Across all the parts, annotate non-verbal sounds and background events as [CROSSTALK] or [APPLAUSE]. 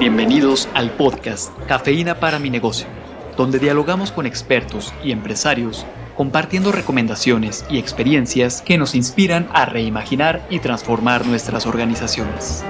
Bienvenidos al podcast Cafeína para mi negocio, donde dialogamos con expertos y empresarios compartiendo recomendaciones y experiencias que nos inspiran a reimaginar y transformar nuestras organizaciones.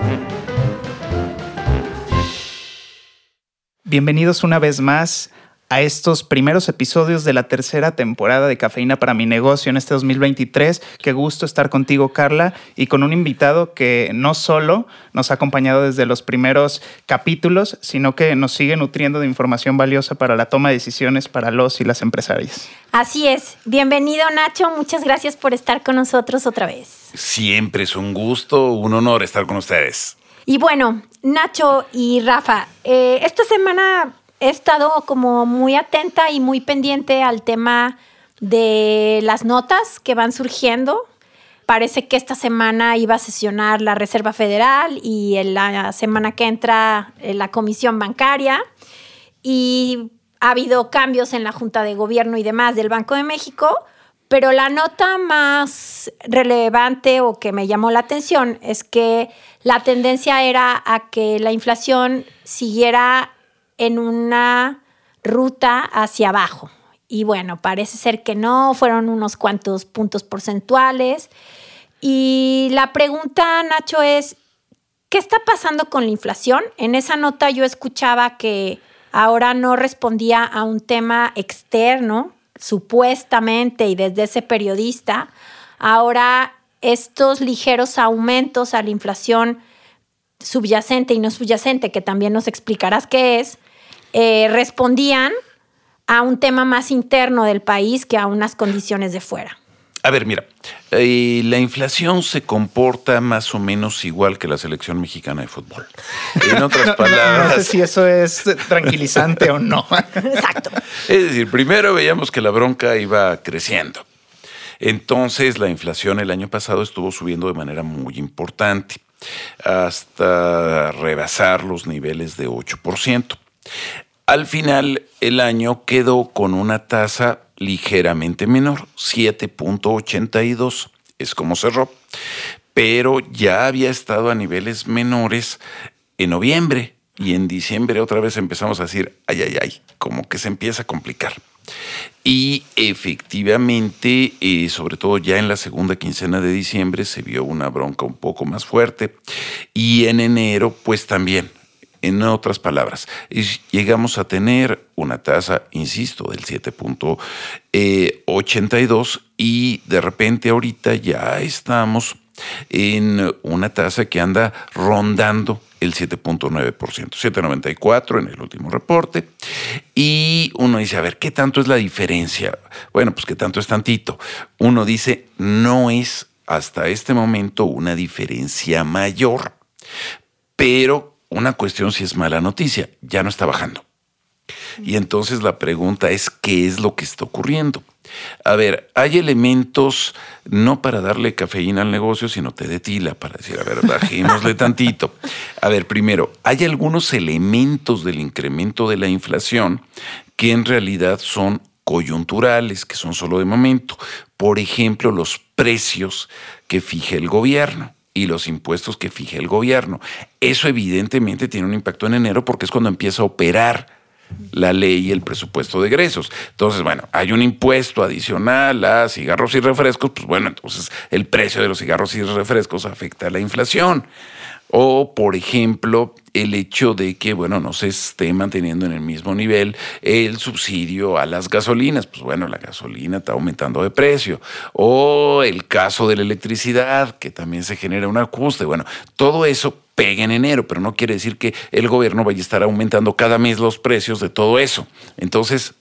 Bienvenidos una vez más a estos primeros episodios de la tercera temporada de Cafeína para mi negocio en este 2023. Qué gusto estar contigo, Carla, y con un invitado que no solo nos ha acompañado desde los primeros capítulos, sino que nos sigue nutriendo de información valiosa para la toma de decisiones para los y las empresarias. Así es. Bienvenido, Nacho. Muchas gracias por estar con nosotros otra vez. Siempre es un gusto, un honor estar con ustedes. Y bueno, Nacho y Rafa, eh, esta semana he estado como muy atenta y muy pendiente al tema de las notas que van surgiendo. Parece que esta semana iba a sesionar la Reserva Federal y en la semana que entra eh, la Comisión Bancaria. Y ha habido cambios en la Junta de Gobierno y demás del Banco de México, pero la nota más relevante o que me llamó la atención es que la tendencia era a que la inflación siguiera en una ruta hacia abajo. Y bueno, parece ser que no, fueron unos cuantos puntos porcentuales. Y la pregunta, Nacho, es, ¿qué está pasando con la inflación? En esa nota yo escuchaba que ahora no respondía a un tema externo, supuestamente, y desde ese periodista, ahora estos ligeros aumentos a la inflación subyacente y no subyacente, que también nos explicarás qué es, eh, respondían a un tema más interno del país que a unas condiciones de fuera. A ver, mira, eh, la inflación se comporta más o menos igual que la selección mexicana de fútbol. En [LAUGHS] otras palabras. No, sé si eso es tranquilizante o no. Exacto. Es decir, primero veíamos que la bronca iba creciendo. Entonces, la inflación el año pasado estuvo subiendo de manera muy importante, hasta rebasar los niveles de 8%. Al final, el año quedó con una tasa ligeramente menor, 7.82, es como cerró, pero ya había estado a niveles menores en noviembre y en diciembre otra vez empezamos a decir, ay, ay, ay, como que se empieza a complicar. Y efectivamente, eh, sobre todo ya en la segunda quincena de diciembre, se vio una bronca un poco más fuerte. Y en enero, pues también en otras palabras, llegamos a tener una tasa, insisto, del 7.82 y de repente ahorita ya estamos en una tasa que anda rondando el 7.9%, 7.94 en el último reporte. Y uno dice, a ver, ¿qué tanto es la diferencia? Bueno, pues qué tanto es tantito. Uno dice, no es hasta este momento una diferencia mayor, pero una cuestión si es mala noticia, ya no está bajando. Y entonces la pregunta es, ¿qué es lo que está ocurriendo? A ver, hay elementos no para darle cafeína al negocio, sino te de tila para decir, a ver, [LAUGHS] bajémosle tantito. A ver, primero, hay algunos elementos del incremento de la inflación que en realidad son coyunturales, que son solo de momento. Por ejemplo, los precios que fije el gobierno y los impuestos que fije el gobierno. Eso evidentemente tiene un impacto en enero porque es cuando empieza a operar la ley y el presupuesto de egresos. Entonces, bueno, hay un impuesto adicional a cigarros y refrescos, pues bueno, entonces el precio de los cigarros y refrescos afecta a la inflación. O, por ejemplo, el hecho de que, bueno, no se esté manteniendo en el mismo nivel el subsidio a las gasolinas. Pues bueno, la gasolina está aumentando de precio. O el caso de la electricidad, que también se genera un ajuste. Bueno, todo eso pega en enero, pero no quiere decir que el gobierno vaya a estar aumentando cada mes los precios de todo eso. Entonces,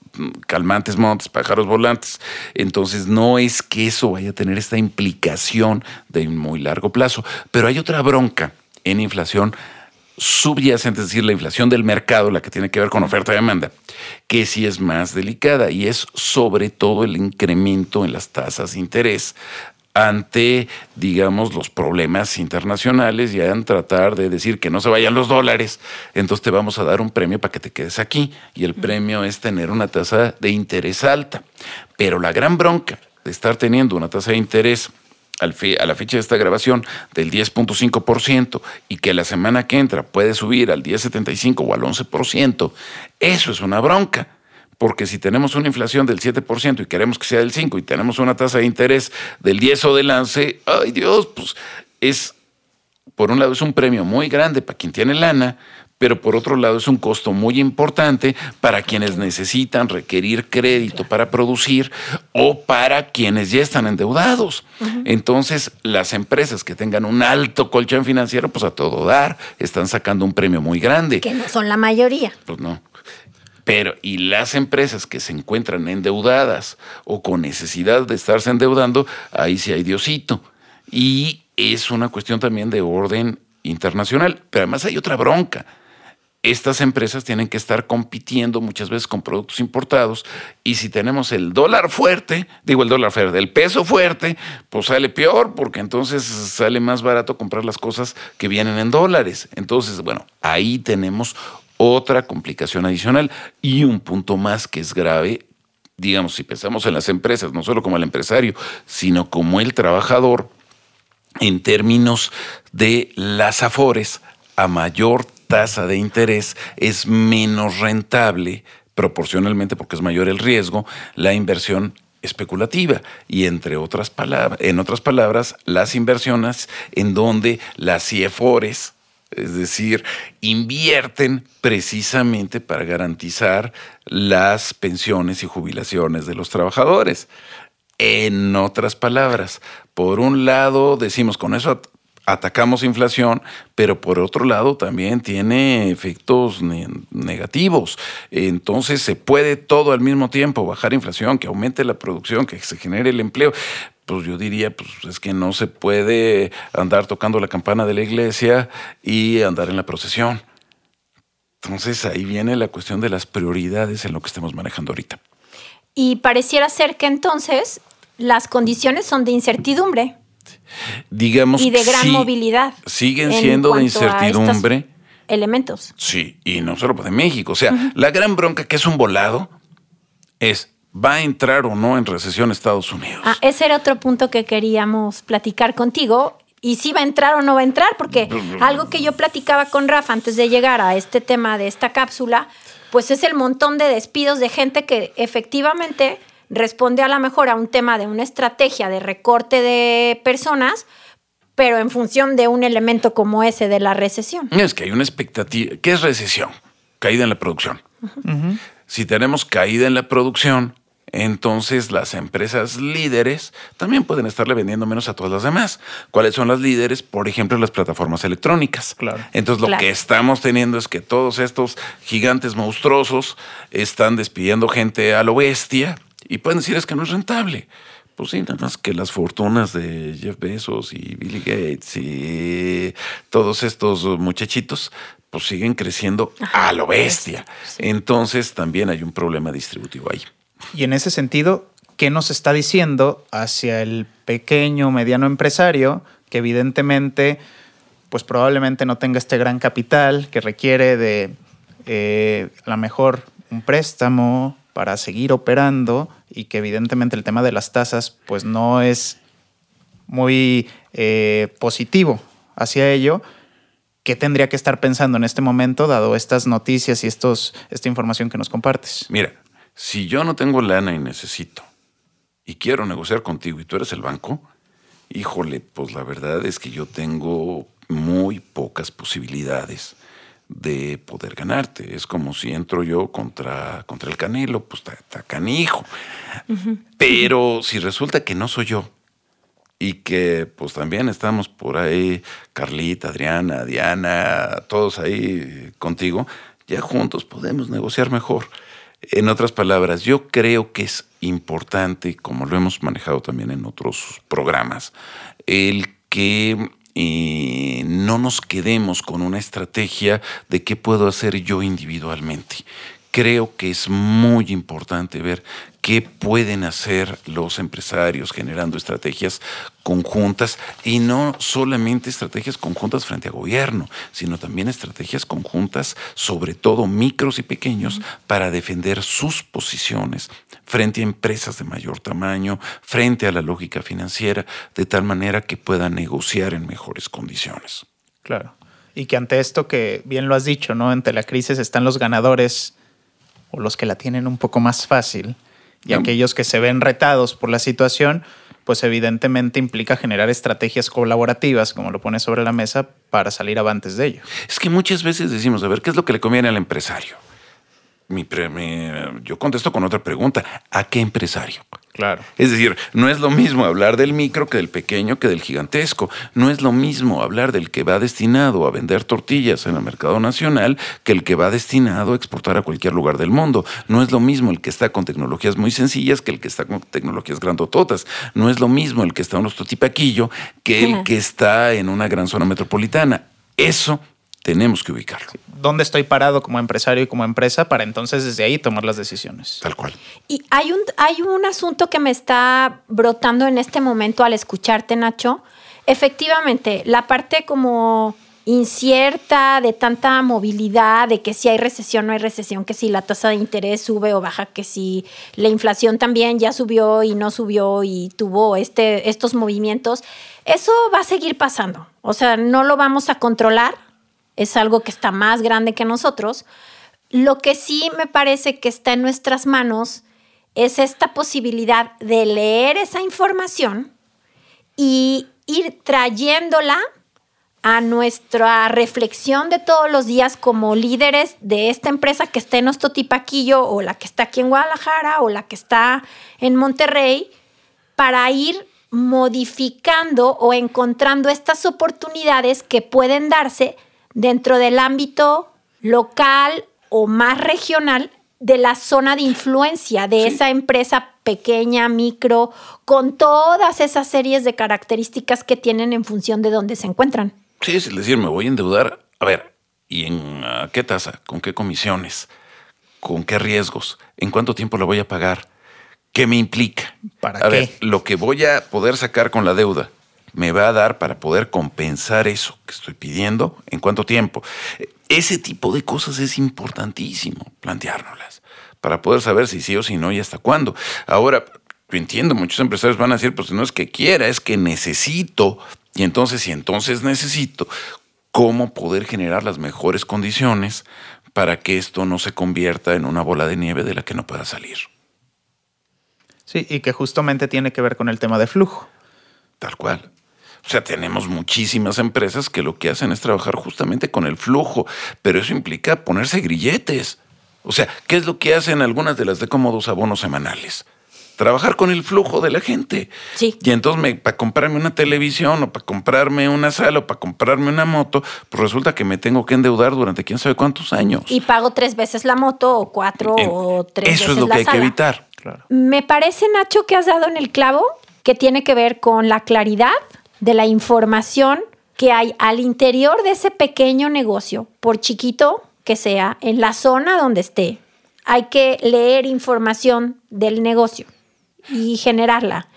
calmantes montes, pájaros volantes. Entonces, no es que eso vaya a tener esta implicación de muy largo plazo. Pero hay otra bronca en inflación subyacente, es decir, la inflación del mercado, la que tiene que ver con oferta y demanda, que sí es más delicada y es sobre todo el incremento en las tasas de interés ante, digamos, los problemas internacionales y en tratar de decir que no se vayan los dólares, entonces te vamos a dar un premio para que te quedes aquí y el premio es tener una tasa de interés alta. Pero la gran bronca de estar teniendo una tasa de interés al a la fecha de esta grabación del 10.5% y que la semana que entra puede subir al 10.75 o al 11%, eso es una bronca. Porque si tenemos una inflación del 7% y queremos que sea del 5% y tenemos una tasa de interés del 10 o del 11, ay Dios, pues es, por un lado es un premio muy grande para quien tiene lana, pero por otro lado es un costo muy importante para quienes necesitan requerir crédito para producir o para quienes ya están endeudados. Entonces, las empresas que tengan un alto colchón financiero, pues a todo dar, están sacando un premio muy grande. Que no son la mayoría. Pues no. Pero, y las empresas que se encuentran endeudadas o con necesidad de estarse endeudando, ahí sí hay Diosito. Y es una cuestión también de orden internacional. Pero además hay otra bronca estas empresas tienen que estar compitiendo muchas veces con productos importados y si tenemos el dólar fuerte, digo el dólar fuerte, el peso fuerte, pues sale peor porque entonces sale más barato comprar las cosas que vienen en dólares. Entonces, bueno, ahí tenemos otra complicación adicional y un punto más que es grave. Digamos, si pensamos en las empresas, no solo como el empresario, sino como el trabajador, en términos de las afores, a mayor tasa de interés es menos rentable proporcionalmente porque es mayor el riesgo la inversión especulativa y entre otras palabras, en otras palabras, las inversiones en donde las CIEFORES, es decir, invierten precisamente para garantizar las pensiones y jubilaciones de los trabajadores. En otras palabras, por un lado decimos con eso atacamos inflación, pero por otro lado también tiene efectos negativos. Entonces se puede todo al mismo tiempo, bajar inflación, que aumente la producción, que se genere el empleo. Pues yo diría, pues es que no se puede andar tocando la campana de la iglesia y andar en la procesión. Entonces ahí viene la cuestión de las prioridades en lo que estemos manejando ahorita. Y pareciera ser que entonces las condiciones son de incertidumbre digamos y de gran movilidad. Siguen siendo de incertidumbre. Elementos. Sí, y no solo de México. O sea, la gran bronca que es un volado es ¿Va a entrar o no en recesión Estados Unidos? Ah, ese era otro punto que queríamos platicar contigo. Y si va a entrar o no va a entrar, porque algo que yo platicaba con Rafa antes de llegar a este tema de esta cápsula, pues es el montón de despidos de gente que efectivamente responde a lo mejor a un tema de una estrategia de recorte de personas, pero en función de un elemento como ese de la recesión. Es que hay una expectativa. ¿Qué es recesión? Caída en la producción. Si tenemos caída en la producción, entonces las empresas líderes también pueden estarle vendiendo menos a todas las demás. ¿Cuáles son las líderes? Por ejemplo, las plataformas electrónicas. Claro. Entonces lo que estamos teniendo es que todos estos gigantes monstruosos están despidiendo gente a lo bestia y pueden decir es que no es rentable. Pues sí, nada más que las fortunas de Jeff Bezos y Billy Gates y todos estos muchachitos, pues siguen creciendo a lo bestia. Entonces también hay un problema distributivo ahí. Y en ese sentido, ¿qué nos está diciendo hacia el pequeño, mediano empresario que evidentemente, pues probablemente no tenga este gran capital que requiere de eh, a lo mejor un préstamo para seguir operando y que evidentemente el tema de las tasas pues no es muy eh, positivo hacia ello, ¿qué tendría que estar pensando en este momento dado estas noticias y estos, esta información que nos compartes? Mira, si yo no tengo lana y necesito y quiero negociar contigo y tú eres el banco, híjole, pues la verdad es que yo tengo muy pocas posibilidades de poder ganarte. Es como si entro yo contra, contra el Canelo, pues está canijo. Pero si resulta que no soy yo y que pues también estamos por ahí, Carlita, Adriana, Diana, todos ahí contigo, ya juntos podemos negociar mejor. En otras palabras, yo creo que es importante, como lo hemos manejado también en otros programas, el que y no nos quedemos con una estrategia de qué puedo hacer yo individualmente. Creo que es muy importante ver qué pueden hacer los empresarios generando estrategias conjuntas y no solamente estrategias conjuntas frente a gobierno, sino también estrategias conjuntas, sobre todo micros y pequeños, para defender sus posiciones frente a empresas de mayor tamaño, frente a la lógica financiera, de tal manera que puedan negociar en mejores condiciones. Claro. Y que ante esto que bien lo has dicho, ¿no? Ante la crisis están los ganadores o los que la tienen un poco más fácil y aquellos que se ven retados por la situación, pues evidentemente implica generar estrategias colaborativas, como lo pone sobre la mesa, para salir avantes de ello. Es que muchas veces decimos, a ver, ¿qué es lo que le conviene al empresario? Mi, yo contesto con otra pregunta, ¿a qué empresario? Claro. Es decir, no es lo mismo hablar del micro que del pequeño que del gigantesco. No es lo mismo hablar del que va destinado a vender tortillas en el mercado nacional que el que va destinado a exportar a cualquier lugar del mundo. No es lo mismo el que está con tecnologías muy sencillas que el que está con tecnologías grandototas. No es lo mismo el que está en un totipaquillo que el [LAUGHS] que está en una gran zona metropolitana. Eso tenemos que ubicarlo. ¿Dónde estoy parado como empresario y como empresa para entonces desde ahí tomar las decisiones? Tal cual. Y hay un, hay un asunto que me está brotando en este momento al escucharte, Nacho. Efectivamente, la parte como incierta, de tanta movilidad, de que si hay recesión o no hay recesión, que si la tasa de interés sube o baja, que si la inflación también ya subió y no subió y tuvo este, estos movimientos, eso va a seguir pasando. O sea, no lo vamos a controlar, es algo que está más grande que nosotros. Lo que sí me parece que está en nuestras manos es esta posibilidad de leer esa información y ir trayéndola a nuestra reflexión de todos los días como líderes de esta empresa que está en nuestro tipaquillo o la que está aquí en Guadalajara o la que está en Monterrey para ir modificando o encontrando estas oportunidades que pueden darse dentro del ámbito local o más regional de la zona de influencia de esa empresa pequeña, micro, con todas esas series de características que tienen en función de dónde se encuentran. Sí, es decir, me voy a endeudar. A ver, ¿y en qué tasa? ¿Con qué comisiones? ¿Con qué riesgos? ¿En cuánto tiempo la voy a pagar? ¿Qué me implica? ¿Para a qué? ver, lo que voy a poder sacar con la deuda me va a dar para poder compensar eso que estoy pidiendo, en cuánto tiempo. Ese tipo de cosas es importantísimo planteárnoslas para poder saber si sí o si no y hasta cuándo. Ahora, yo entiendo, muchos empresarios van a decir, pues no es que quiera, es que necesito. Y entonces, si entonces necesito, ¿cómo poder generar las mejores condiciones para que esto no se convierta en una bola de nieve de la que no pueda salir? Sí, y que justamente tiene que ver con el tema de flujo. Tal cual. O sea, tenemos muchísimas empresas que lo que hacen es trabajar justamente con el flujo, pero eso implica ponerse grilletes. O sea, ¿qué es lo que hacen algunas de las de cómodos abonos semanales? Trabajar con el flujo de la gente. Sí. Y entonces, para comprarme una televisión o para comprarme una sala o para comprarme una moto, pues resulta que me tengo que endeudar durante quién sabe cuántos años. Y pago tres veces la moto o cuatro o tres veces Eso es lo la que hay que evitar. Claro. Me parece, Nacho, que has dado en el clavo que tiene que ver con la claridad de la información que hay al interior de ese pequeño negocio, por chiquito que sea, en la zona donde esté. Hay que leer información del negocio y generarla.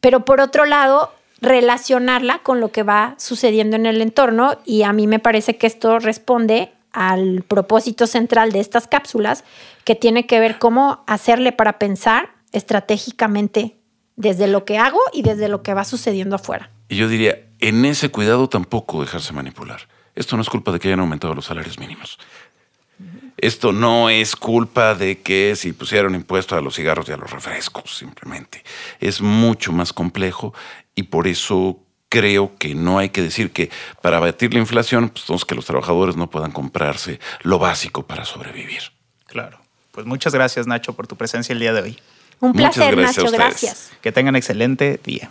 Pero por otro lado, relacionarla con lo que va sucediendo en el entorno y a mí me parece que esto responde al propósito central de estas cápsulas, que tiene que ver cómo hacerle para pensar estratégicamente desde lo que hago y desde lo que va sucediendo afuera. Y yo diría, en ese cuidado tampoco dejarse manipular. Esto no es culpa de que hayan aumentado los salarios mínimos. Esto no es culpa de que si pusieron impuesto a los cigarros y a los refrescos, simplemente. Es mucho más complejo y por eso creo que no hay que decir que para abatir la inflación, pues entonces que los trabajadores no puedan comprarse lo básico para sobrevivir. Claro. Pues muchas gracias, Nacho, por tu presencia el día de hoy. Un placer, Nacho, gracias. Que tengan excelente día.